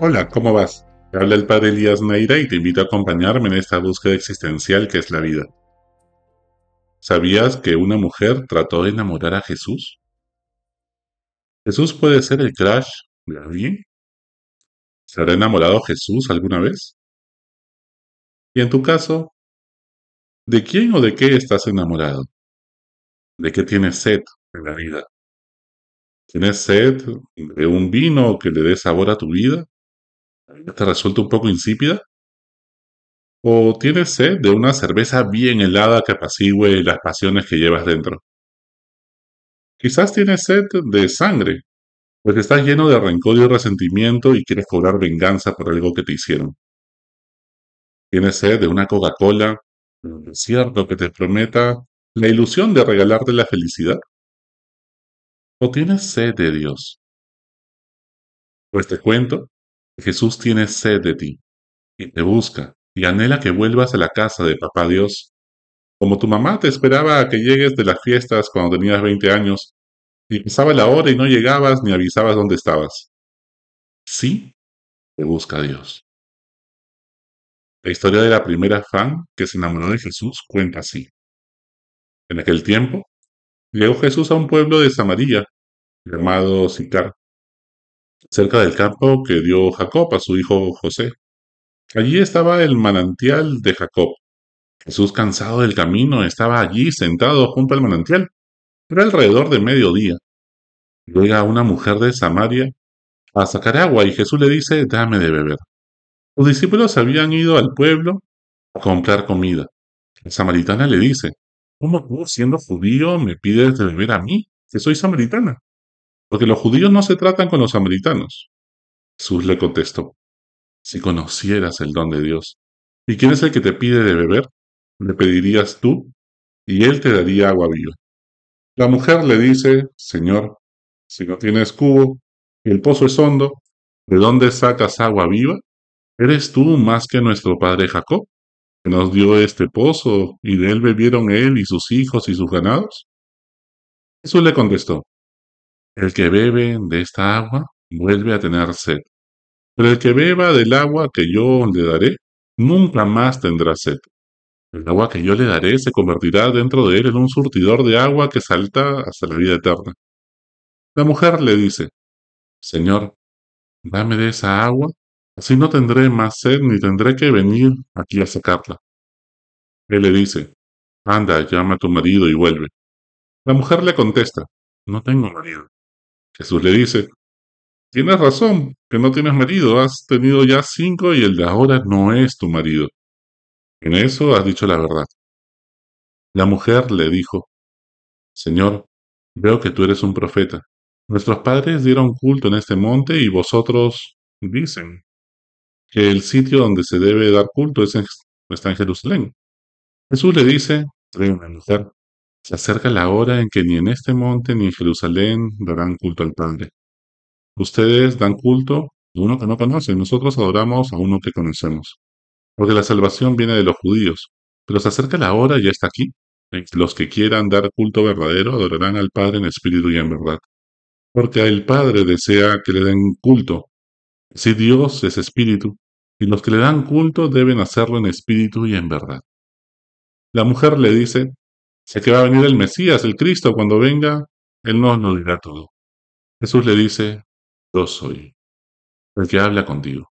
Hola, ¿cómo vas? Te habla el padre Elías Neira y te invito a acompañarme en esta búsqueda existencial que es la vida. ¿Sabías que una mujer trató de enamorar a Jesús? ¿Jesús puede ser el crush de alguien? ¿Se habrá enamorado Jesús alguna vez? Y en tu caso, ¿de quién o de qué estás enamorado? ¿De qué tienes sed en la vida? ¿Tienes sed de un vino que le dé sabor a tu vida? ¿Te resulta un poco insípida? ¿O tienes sed de una cerveza bien helada que apacigüe las pasiones que llevas dentro? Quizás tienes sed de sangre, pues estás lleno de rencor y resentimiento y quieres cobrar venganza por algo que te hicieron. Tienes sed de una Coca-Cola, un desierto que te prometa la ilusión de regalarte la felicidad. ¿O tienes sed de Dios? Pues te cuento Jesús tiene sed de ti y te busca y anhela que vuelvas a la casa de Papá Dios, como tu mamá te esperaba a que llegues de las fiestas cuando tenías 20 años y pasaba la hora y no llegabas ni avisabas dónde estabas. Sí, te busca Dios. La historia de la primera fan que se enamoró de Jesús cuenta así. En aquel tiempo, llegó Jesús a un pueblo de Samaria llamado Sicar, cerca del campo que dio Jacob a su hijo José. Allí estaba el manantial de Jacob. Jesús, cansado del camino, estaba allí sentado junto al manantial. Era alrededor de mediodía. Llega una mujer de Samaria a sacar agua y Jesús le dice, dame de beber. Los discípulos habían ido al pueblo a comprar comida. La samaritana le dice, ¿cómo tú, siendo judío, me pides de beber a mí, que soy samaritana? Porque los judíos no se tratan con los samaritanos. Jesús le contestó, si conocieras el don de Dios, ¿y quién es el que te pide de beber? Le pedirías tú, y él te daría agua viva. La mujer le dice, Señor, si no tienes cubo y el pozo es hondo, ¿de dónde sacas agua viva? ¿Eres tú más que nuestro padre Jacob, que nos dio este pozo y de él bebieron él y sus hijos y sus ganados? Jesús le contestó, el que bebe de esta agua vuelve a tener sed, pero el que beba del agua que yo le daré, nunca más tendrá sed. El agua que yo le daré se convertirá dentro de él en un surtidor de agua que salta hasta la vida eterna. La mujer le dice, Señor, dame de esa agua, así no tendré más sed ni tendré que venir aquí a sacarla. Él le dice, Anda, llama a tu marido y vuelve. La mujer le contesta, No tengo marido. Jesús le dice, Tienes razón, que no tienes marido, has tenido ya cinco y el de ahora no es tu marido. En eso has dicho la verdad. La mujer le dijo, Señor, veo que tú eres un profeta. Nuestros padres dieron culto en este monte y vosotros dicen que el sitio donde se debe dar culto es está en Jerusalén. Jesús le dice, una mujer, se acerca la hora en que ni en este monte ni en Jerusalén darán culto al Padre. Ustedes dan culto a uno que no conocen, nosotros adoramos a uno que conocemos. Porque la salvación viene de los judíos, pero se acerca la hora y ya está aquí. Los que quieran dar culto verdadero adorarán al Padre en espíritu y en verdad. Porque el Padre desea que le den culto. Si Dios es espíritu, y los que le dan culto deben hacerlo en espíritu y en verdad. La mujer le dice, sé que va a venir el Mesías, el Cristo, cuando venga, Él nos lo dirá todo. Jesús le dice, yo soy el que habla contigo.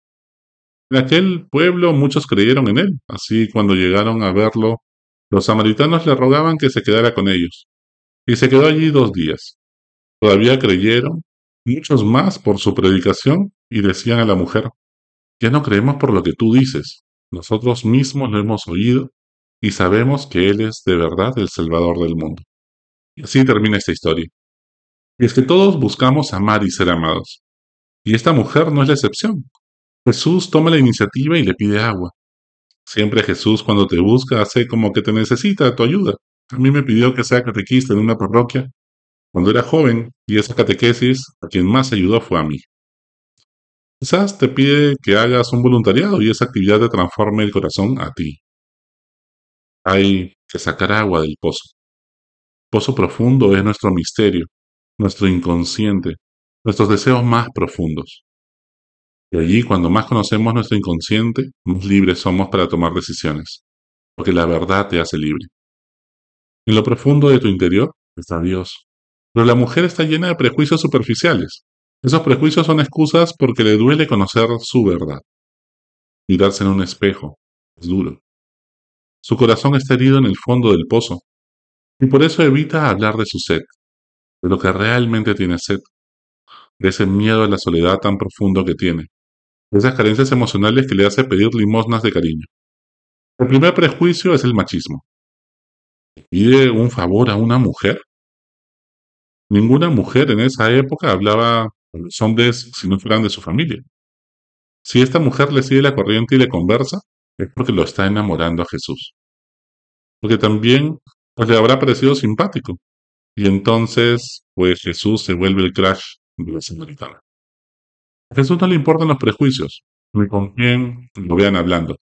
En aquel pueblo muchos creyeron en él, así cuando llegaron a verlo, los samaritanos le rogaban que se quedara con ellos, y se quedó allí dos días. Todavía creyeron, muchos más por su predicación, y decían a la mujer, ya no creemos por lo que tú dices, nosotros mismos lo hemos oído y sabemos que Él es de verdad el Salvador del mundo. Y así termina esta historia. Y es que todos buscamos amar y ser amados. Y esta mujer no es la excepción. Jesús toma la iniciativa y le pide agua. Siempre Jesús cuando te busca hace como que te necesita tu ayuda. A mí me pidió que sea catequista en una parroquia cuando era joven y esa catequesis a quien más ayudó fue a mí. Quizás te pide que hagas un voluntariado y esa actividad te transforme el corazón a ti. Hay que sacar agua del pozo. Pozo profundo es nuestro misterio, nuestro inconsciente, nuestros deseos más profundos. Y allí, cuando más conocemos nuestro inconsciente, más libres somos para tomar decisiones, porque la verdad te hace libre. En lo profundo de tu interior está Dios, pero la mujer está llena de prejuicios superficiales. Esos prejuicios son excusas porque le duele conocer su verdad. Mirarse en un espejo es duro. Su corazón está herido en el fondo del pozo, y por eso evita hablar de su sed, de lo que realmente tiene sed, de ese miedo a la soledad tan profundo que tiene, de esas carencias emocionales que le hace pedir limosnas de cariño. El primer prejuicio es el machismo. ¿Pide un favor a una mujer? Ninguna mujer en esa época hablaba con los hombres si no fueran de su familia. Si esta mujer le sigue la corriente y le conversa, es porque lo está enamorando a Jesús. Porque también pues, le habrá parecido simpático. Y entonces, pues Jesús se vuelve el crash de la samaritana. A Jesús no le importan los prejuicios, ni con quién lo vean hablando.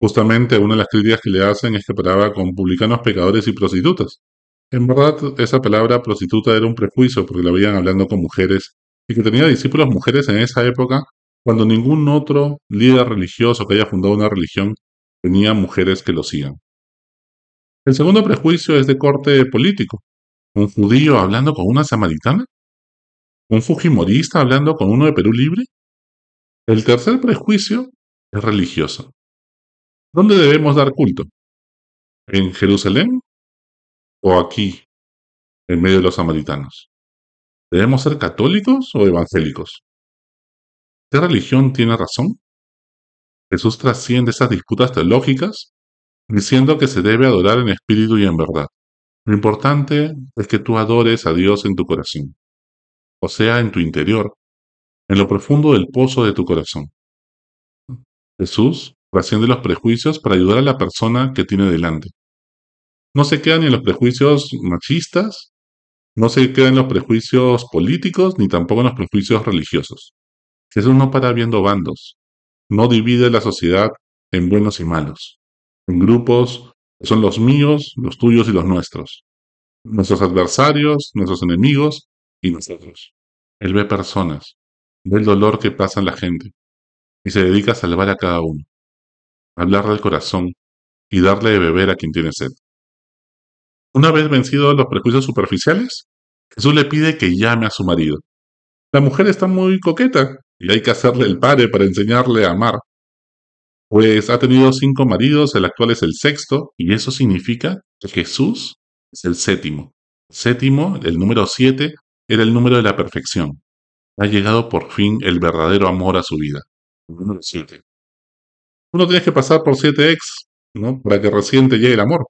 Justamente una de las críticas que le hacen es que paraba con publicanos pecadores y prostitutas. En verdad, esa palabra prostituta era un prejuicio porque la veían hablando con mujeres y que tenía discípulos mujeres en esa época cuando ningún otro líder religioso que haya fundado una religión tenía mujeres que lo sigan. El segundo prejuicio es de corte político. ¿Un judío hablando con una samaritana? ¿Un fujimorista hablando con uno de Perú Libre? El tercer prejuicio es religioso. ¿Dónde debemos dar culto? ¿En Jerusalén o aquí, en medio de los samaritanos? ¿Debemos ser católicos o evangélicos? ¿Qué religión tiene razón? Jesús trasciende esas disputas teológicas diciendo que se debe adorar en espíritu y en verdad. Lo importante es que tú adores a Dios en tu corazón, o sea, en tu interior, en lo profundo del pozo de tu corazón. Jesús trasciende los prejuicios para ayudar a la persona que tiene delante. No se queda ni en los prejuicios machistas, no se queda en los prejuicios políticos, ni tampoco en los prejuicios religiosos. Jesús no para viendo bandos, no divide la sociedad en buenos y malos, en grupos que son los míos, los tuyos y los nuestros, nuestros adversarios, nuestros enemigos y nosotros. Él ve personas, ve el dolor que pasa en la gente y se dedica a salvar a cada uno, a hablar del corazón y darle de beber a quien tiene sed. Una vez vencidos los prejuicios superficiales, Jesús le pide que llame a su marido. La mujer está muy coqueta y hay que hacerle el padre para enseñarle a amar. Pues ha tenido cinco maridos, el actual es el sexto, y eso significa que Jesús es el séptimo. Séptimo, el número siete, era el número de la perfección. Ha llegado por fin el verdadero amor a su vida. El número siete. Uno tiene que pasar por siete ex, ¿no? Para que recién te llegue el amor.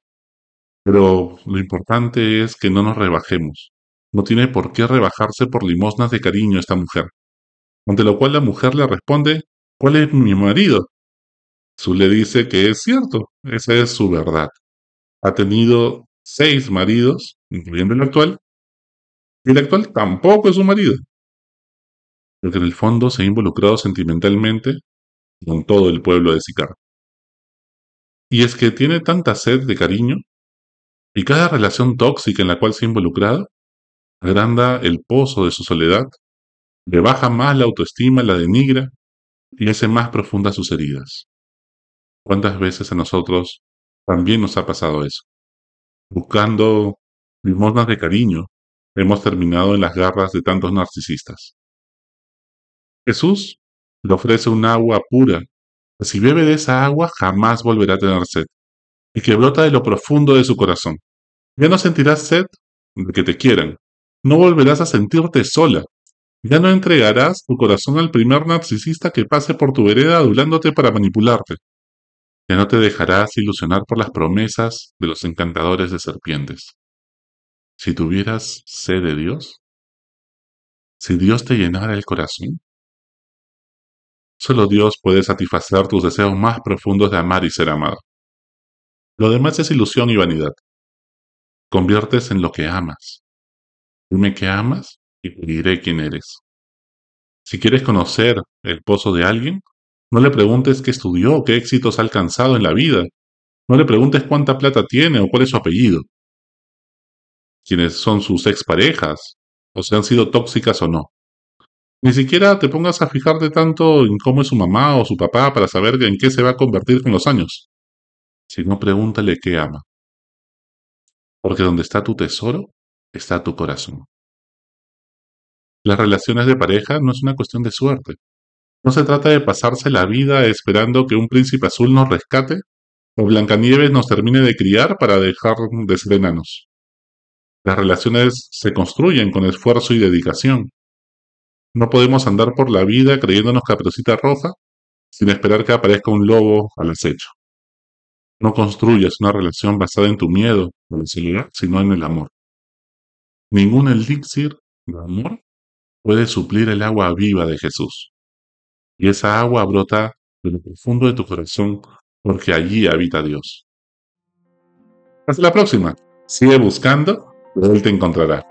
Pero lo importante es que no nos rebajemos. No tiene por qué rebajarse por limosnas de cariño esta mujer. Ante lo cual la mujer le responde, ¿cuál es mi marido? Su le dice que es cierto, esa es su verdad. Ha tenido seis maridos, incluyendo el actual, y el actual tampoco es su marido. Porque en el fondo se ha involucrado sentimentalmente con todo el pueblo de Sicar. Y es que tiene tanta sed de cariño, y cada relación tóxica en la cual se ha involucrado agranda el pozo de su soledad le baja más la autoestima, la denigra y hace más profundas sus heridas. ¿Cuántas veces a nosotros también nos ha pasado eso? Buscando limosnas de cariño, hemos terminado en las garras de tantos narcisistas. Jesús le ofrece un agua pura, si bebe de esa agua jamás volverá a tener sed, y que brota de lo profundo de su corazón. Ya no sentirás sed de que te quieran, no volverás a sentirte sola, ya no entregarás tu corazón al primer narcisista que pase por tu vereda adulándote para manipularte. Ya no te dejarás ilusionar por las promesas de los encantadores de serpientes. Si tuvieras sed de Dios, si Dios te llenara el corazón, solo Dios puede satisfacer tus deseos más profundos de amar y ser amado. Lo demás es ilusión y vanidad. Conviertes en lo que amas. Dime que amas y te diré quién eres. Si quieres conocer el pozo de alguien, no le preguntes qué estudió qué éxitos ha alcanzado en la vida. No le preguntes cuánta plata tiene o cuál es su apellido. Quiénes son sus exparejas, o si han sido tóxicas o no. Ni siquiera te pongas a fijarte tanto en cómo es su mamá o su papá para saber en qué se va a convertir con los años. Si no, pregúntale qué ama. Porque donde está tu tesoro, está tu corazón. Las relaciones de pareja no es una cuestión de suerte. No se trata de pasarse la vida esperando que un príncipe azul nos rescate o Blancanieves nos termine de criar para dejar de ser enanos. Las relaciones se construyen con esfuerzo y dedicación. No podemos andar por la vida creyéndonos caperucita roja sin esperar que aparezca un lobo al acecho. No construyas una relación basada en tu miedo o la soledad, sino en el amor. Ningún elixir de amor puede suplir el agua viva de Jesús. Y esa agua brota de lo profundo de tu corazón porque allí habita Dios. Hasta la próxima. Sigue buscando, Él te encontrará.